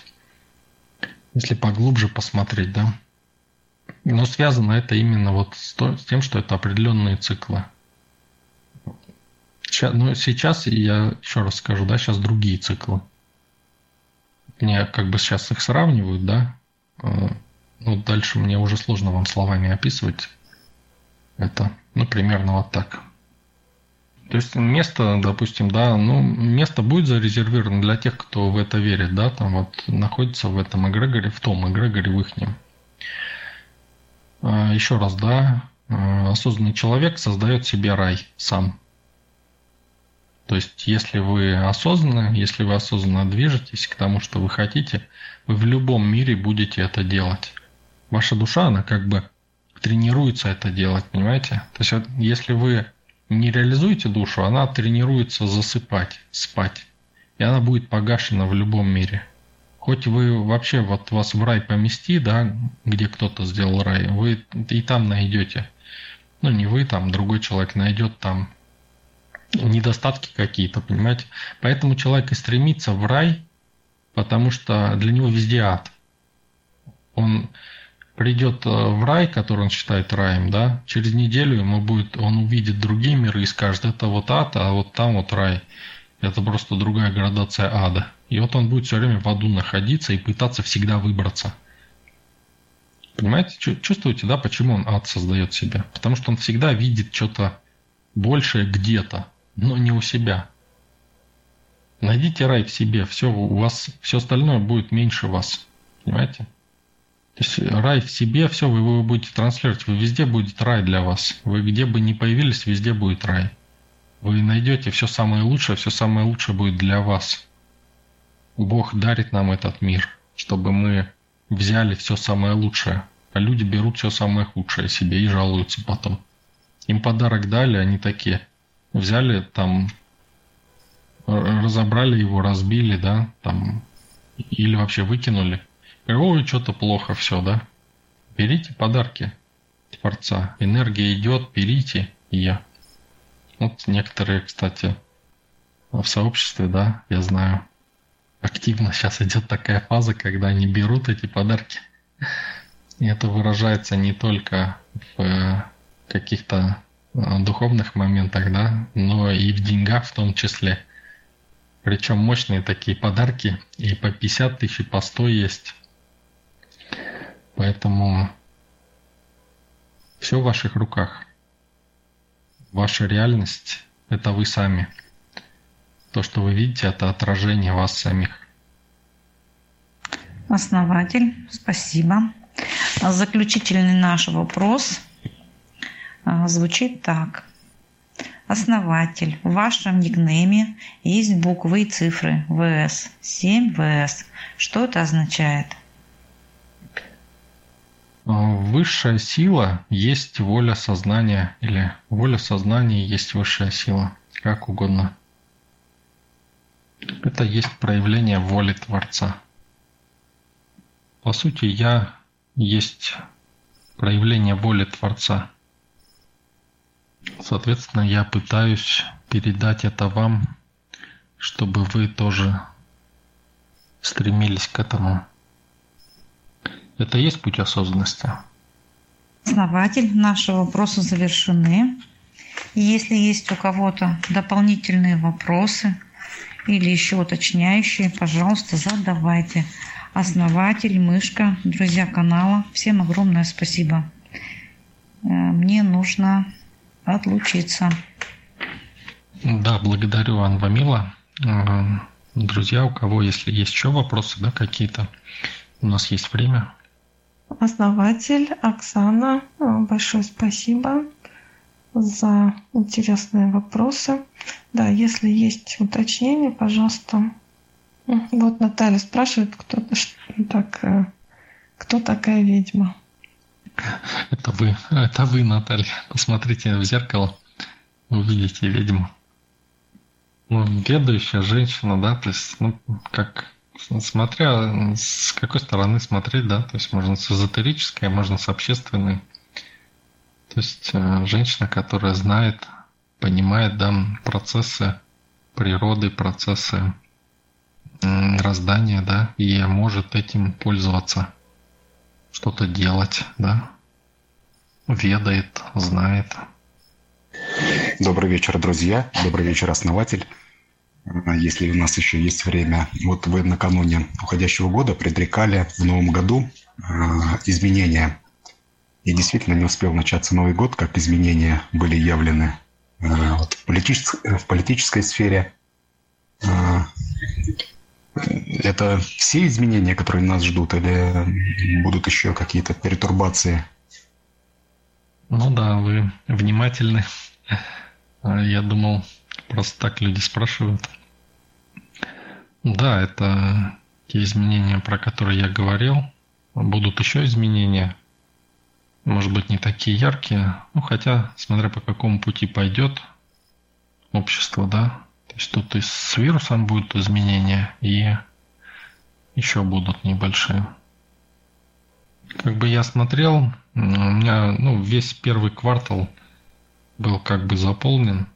Если поглубже посмотреть, да. Но связано это именно вот с, то, с тем, что это определенные циклы. Сейчас, ну, сейчас я еще раз скажу, да, сейчас другие циклы. Мне как бы сейчас их сравнивают, да. Э, ну, дальше мне уже сложно вам словами описывать это. Ну, примерно вот так. То есть место, допустим, да, ну, место будет зарезервировано для тех, кто в это верит, да, там вот находится в этом эгрегоре, в том эгрегоре, в ихнем. А, еще раз, да, э, осознанный человек создает себе рай сам. То есть, если вы осознанны, если вы осознанно движетесь к тому, что вы хотите, вы в любом мире будете это делать. Ваша душа, она как бы тренируется это делать, понимаете? То есть, если вы не реализуете душу, она тренируется засыпать, спать. И она будет погашена в любом мире. Хоть вы вообще, вот вас в рай помести, да, где кто-то сделал рай, вы и там найдете. Ну, не вы там, другой человек найдет там недостатки какие-то, понимаете? Поэтому человек и стремится в рай, потому что для него везде ад. Он придет э, в рай, который он считает раем, да, через неделю ему будет, он увидит другие миры и скажет, это вот ад, а вот там вот рай. Это просто другая градация ада. И вот он будет все время в аду находиться и пытаться всегда выбраться. Понимаете, чувствуете, да, почему он ад создает себе? Потому что он всегда видит что-то большее где-то но не у себя. Найдите рай в себе, все у вас, все остальное будет меньше вас. Понимаете? То есть рай в себе, все, вы его будете транслировать, вы везде будет рай для вас. Вы где бы ни появились, везде будет рай. Вы найдете все самое лучшее, все самое лучшее будет для вас. Бог дарит нам этот мир, чтобы мы взяли все самое лучшее. А люди берут все самое худшее себе и жалуются потом. Им подарок дали, они такие – взяли там, разобрали его, разбили, да, там, или вообще выкинули. Ой, что-то плохо все, да. Берите подарки Творца. Энергия идет, берите ее. Вот некоторые, кстати, в сообществе, да, я знаю, активно сейчас идет такая фаза, когда они берут эти подарки. И это выражается не только в каких-то духовных моментах, да, но и в деньгах в том числе. Причем мощные такие подарки, и по 50 тысяч, и по 100 есть. Поэтому Все в ваших руках. Ваша реальность – это вы сами. То, что вы видите, это отражение вас самих. Основатель, спасибо. Заключительный наш вопрос а, звучит так. Основатель, в вашем никнейме есть буквы и цифры ВС, 7 ВС. Что это означает? Высшая сила есть воля сознания или воля сознания есть высшая сила, как угодно. Это есть проявление воли Творца. По сути, я есть проявление воли Творца. Соответственно, я пытаюсь передать это вам, чтобы вы тоже стремились к этому. Это и есть путь осознанности. Основатель, наши вопросы завершены. Если есть у кого-то дополнительные вопросы или еще уточняющие, пожалуйста, задавайте основатель, мышка, друзья канала. Всем огромное спасибо. Э, мне нужно отлучиться. Да, благодарю, Анна Мила. Э, друзья, у кого, если есть еще вопросы, да, какие-то, у нас есть время. Основатель Оксана, э, большое спасибо за интересные вопросы. Да, если есть уточнения, пожалуйста, вот Наталья спрашивает, кто, так, э, кто такая ведьма? Это вы, это вы, Наталья. Посмотрите в зеркало, увидите ведьму. Ну, ведающая женщина, да, то есть, ну, как, смотря с какой стороны смотреть, да, то есть можно с эзотерической, можно с общественной. То есть э, женщина, которая знает, понимает, да, процессы природы, процессы раздания, да, и может этим пользоваться, что-то делать, да, ведает, знает. Добрый вечер, друзья. Добрый вечер, основатель. Если у нас еще есть время, вот вы накануне уходящего года предрекали в новом году э, изменения. И действительно не успел начаться Новый год, как изменения были явлены э, вот, в, политической, в политической сфере, это все изменения, которые нас ждут, или будут еще какие-то перетурбации? Ну да, вы внимательны. А я думал, просто так люди спрашивают. Да, это те изменения, про которые я говорил. Будут еще изменения. Может быть, не такие яркие. Ну, хотя, смотря по какому пути пойдет общество, да, то есть тут и с вирусом будут изменения, и еще будут небольшие. Как бы я смотрел, у меня ну, весь первый квартал был как бы заполнен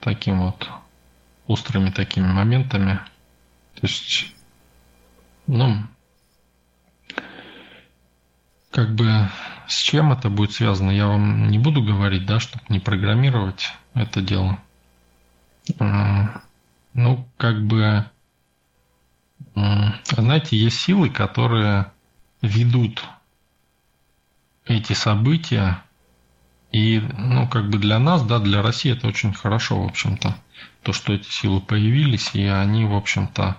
таким вот острыми такими моментами. То есть, ну, как бы с чем это будет связано, я вам не буду говорить, да, чтобы не программировать это дело. Ну, как бы, знаете, есть силы, которые ведут эти события, и, ну, как бы для нас, да, для России это очень хорошо, в общем-то, то, что эти силы появились, и они, в общем-то,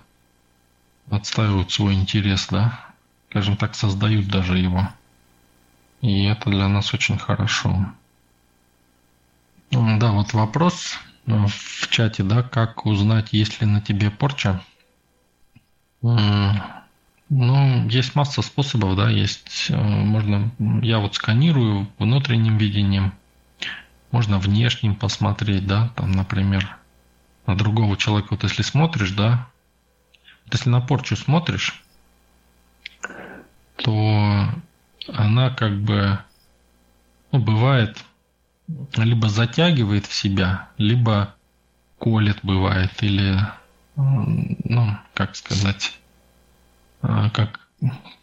отстаивают свой интерес, да, скажем так, создают даже его. И это для нас очень хорошо. Да, вот вопрос в чате, да, как узнать, есть ли на тебе порча. Ну, есть масса способов, да, есть, э, можно, я вот сканирую внутренним видением, можно внешним посмотреть, да, там, например, на другого человека, вот если смотришь, да, вот если на порчу смотришь, то она как бы, ну, бывает, либо затягивает в себя, либо колет бывает, или, ну, как сказать, как,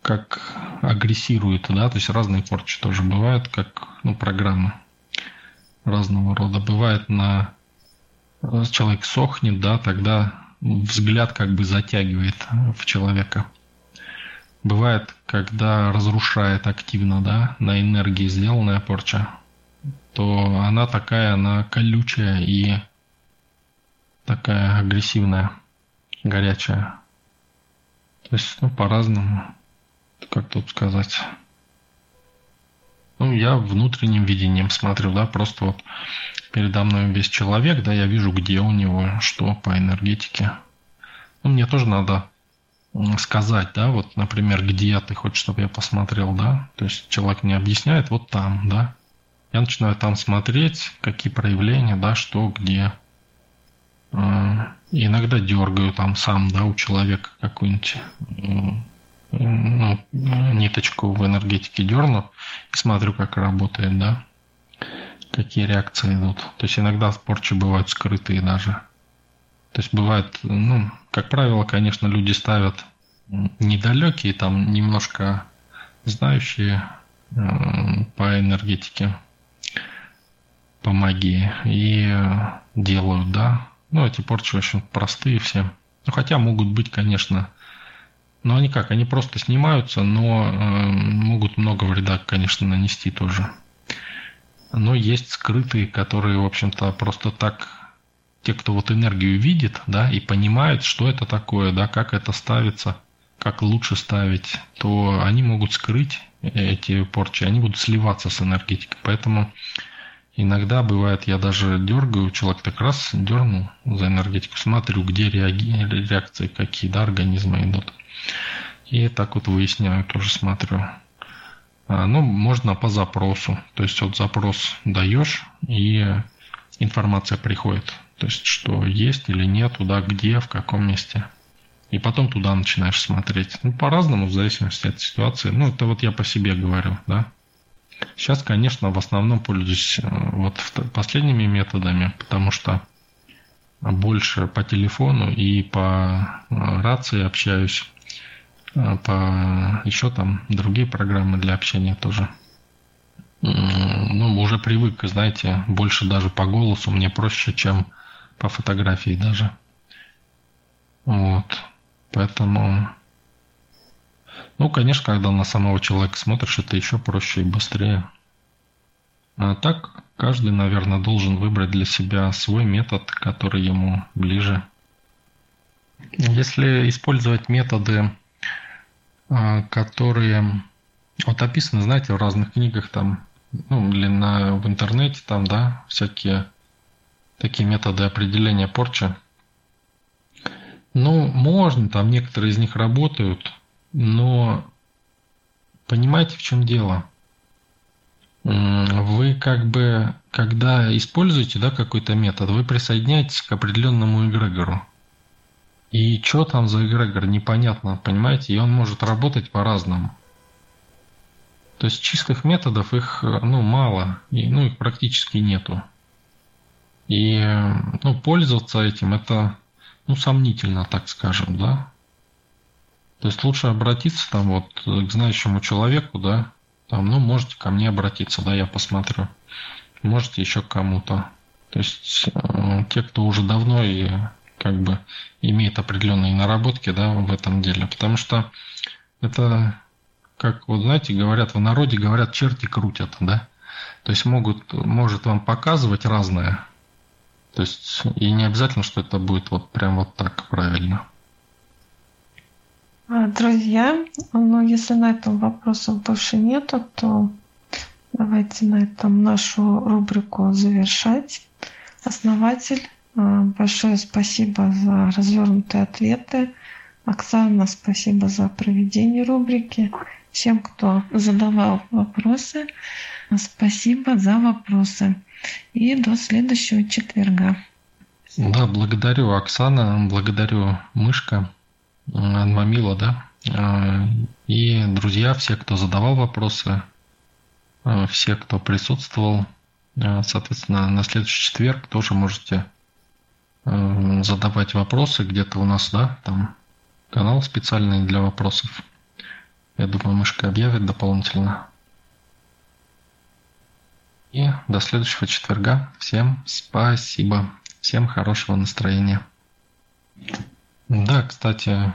как агрессирует, да, то есть разные порчи тоже бывают, как, ну, программы разного рода. Бывает на человек сохнет, да, тогда взгляд как бы затягивает в человека. Бывает, когда разрушает активно, да, на энергии сделанная порча, то она такая, она колючая и такая агрессивная, горячая. То есть, ну, по-разному, как тут сказать. Ну, я внутренним видением смотрю, да, просто вот передо мной весь человек, да, я вижу, где у него что по энергетике. Ну, мне тоже надо сказать, да, вот, например, где ты хочешь, чтобы я посмотрел, да, то есть человек мне объясняет, вот там, да, я начинаю там смотреть, какие проявления, да, что, где. И иногда дергаю там сам, да, у человека какую-нибудь ну, ниточку в энергетике дерну и смотрю, как работает, да, какие реакции идут. То есть иногда порчи бывают скрытые даже. То есть бывает, ну, как правило, конечно, люди ставят недалекие, там немножко знающие э, по энергетике, по магии, и делают, да. Ну, эти порчи очень простые все. Ну, хотя могут быть, конечно, но они как, они просто снимаются, но э, могут много вреда, конечно, нанести тоже. Но есть скрытые, которые, в общем-то, просто так те, кто вот энергию видит, да, и понимает, что это такое, да, как это ставится, как лучше ставить, то они могут скрыть эти порчи, они будут сливаться с энергетикой. Поэтому иногда бывает, я даже дергаю, человек так раз дернул за энергетику, смотрю, где реаги... реакции какие, да, организмы идут. И так вот выясняю, тоже смотрю. А, ну, можно по запросу. То есть вот запрос даешь, и информация приходит. То есть, что есть или нет, туда, где, в каком месте. И потом туда начинаешь смотреть. Ну, по-разному, в зависимости от ситуации. Ну, это вот я по себе говорю, да. Сейчас, конечно, в основном пользуюсь э, вот последними методами, потому что больше по телефону и по э, рации общаюсь, э, по еще там другие программы для общения тоже ну, уже привык, знаете, больше даже по голосу мне проще, чем по фотографии даже. Вот. Поэтому, ну, конечно, когда на самого человека смотришь, это еще проще и быстрее. А так, каждый, наверное, должен выбрать для себя свой метод, который ему ближе. Если использовать методы, а, которые вот описаны, знаете, в разных книгах там ну, или на, в интернете там, да, всякие такие методы определения порчи. Ну, можно, там некоторые из них работают, но понимаете, в чем дело? Вы как бы, когда используете да, какой-то метод, вы присоединяетесь к определенному эгрегору. И что там за эгрегор, непонятно, понимаете? И он может работать по-разному. То есть чистых методов их ну, мало, и, ну, их практически нету. И ну, пользоваться этим это ну, сомнительно, так скажем, да. То есть лучше обратиться там вот к знающему человеку, да, там, ну, можете ко мне обратиться, да, я посмотрю. Можете еще к кому-то. То есть э, те, кто уже давно и как бы имеет определенные наработки, да, в этом деле. Потому что это как вот знаете, говорят в народе, говорят, черти крутят, да? То есть могут, может вам показывать разное. То есть и не обязательно, что это будет вот прям вот так правильно. А, друзья, ну если на этом вопросов больше нету, то давайте на этом нашу рубрику завершать. Основатель, а, большое спасибо за развернутые ответы. Оксана, спасибо за проведение рубрики всем, кто задавал вопросы. Спасибо за вопросы. И до следующего четверга. Да, благодарю, Оксана, благодарю, Мышка, Анмамила, да. А, и, друзья, все, кто задавал вопросы, а, все, кто присутствовал, а, соответственно, на следующий четверг тоже можете задавать вопросы где-то у нас, да, там канал специальный для вопросов. Я думаю, мышка объявит дополнительно. И до следующего четверга. Всем спасибо. Всем хорошего настроения. Да, кстати,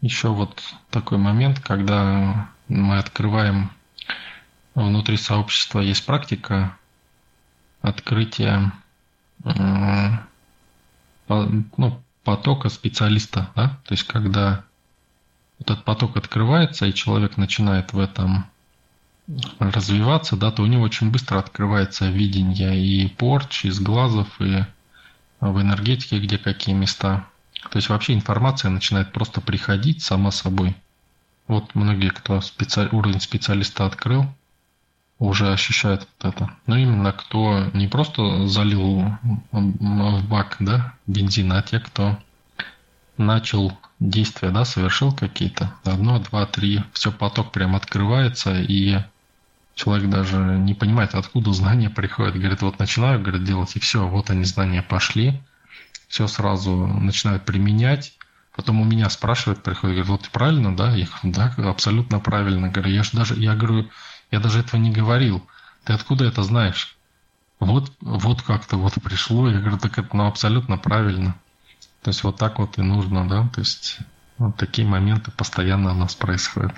еще вот такой момент, когда мы открываем внутри сообщества есть практика открытие ну, потока специалиста, да, то есть когда этот поток открывается, и человек начинает в этом развиваться, да, то у него очень быстро открывается видение и порч, из глазов, и в энергетике, где какие места. То есть вообще информация начинает просто приходить сама собой. Вот многие, кто специ... уровень специалиста открыл, уже ощущают вот это. Но именно кто не просто залил в бак да, бензина, а те, кто начал действия, да, совершил какие-то. Одно, два, три. Все, поток прям открывается, и человек даже не понимает, откуда знания <laughs> приходят. Говорит, вот начинаю, говорит, делать, и все, вот они знания пошли. Все сразу начинают применять. Потом у меня спрашивают, приходят, говорят, вот правильно, да? Я говорю, да, абсолютно правильно. Говорю, я же даже, я говорю, я даже этого не говорил. Ты откуда это знаешь? Вот, вот как-то вот пришло. Я говорю, так это ну, абсолютно правильно. То есть вот так вот и нужно, да? То есть вот такие моменты постоянно у нас происходят.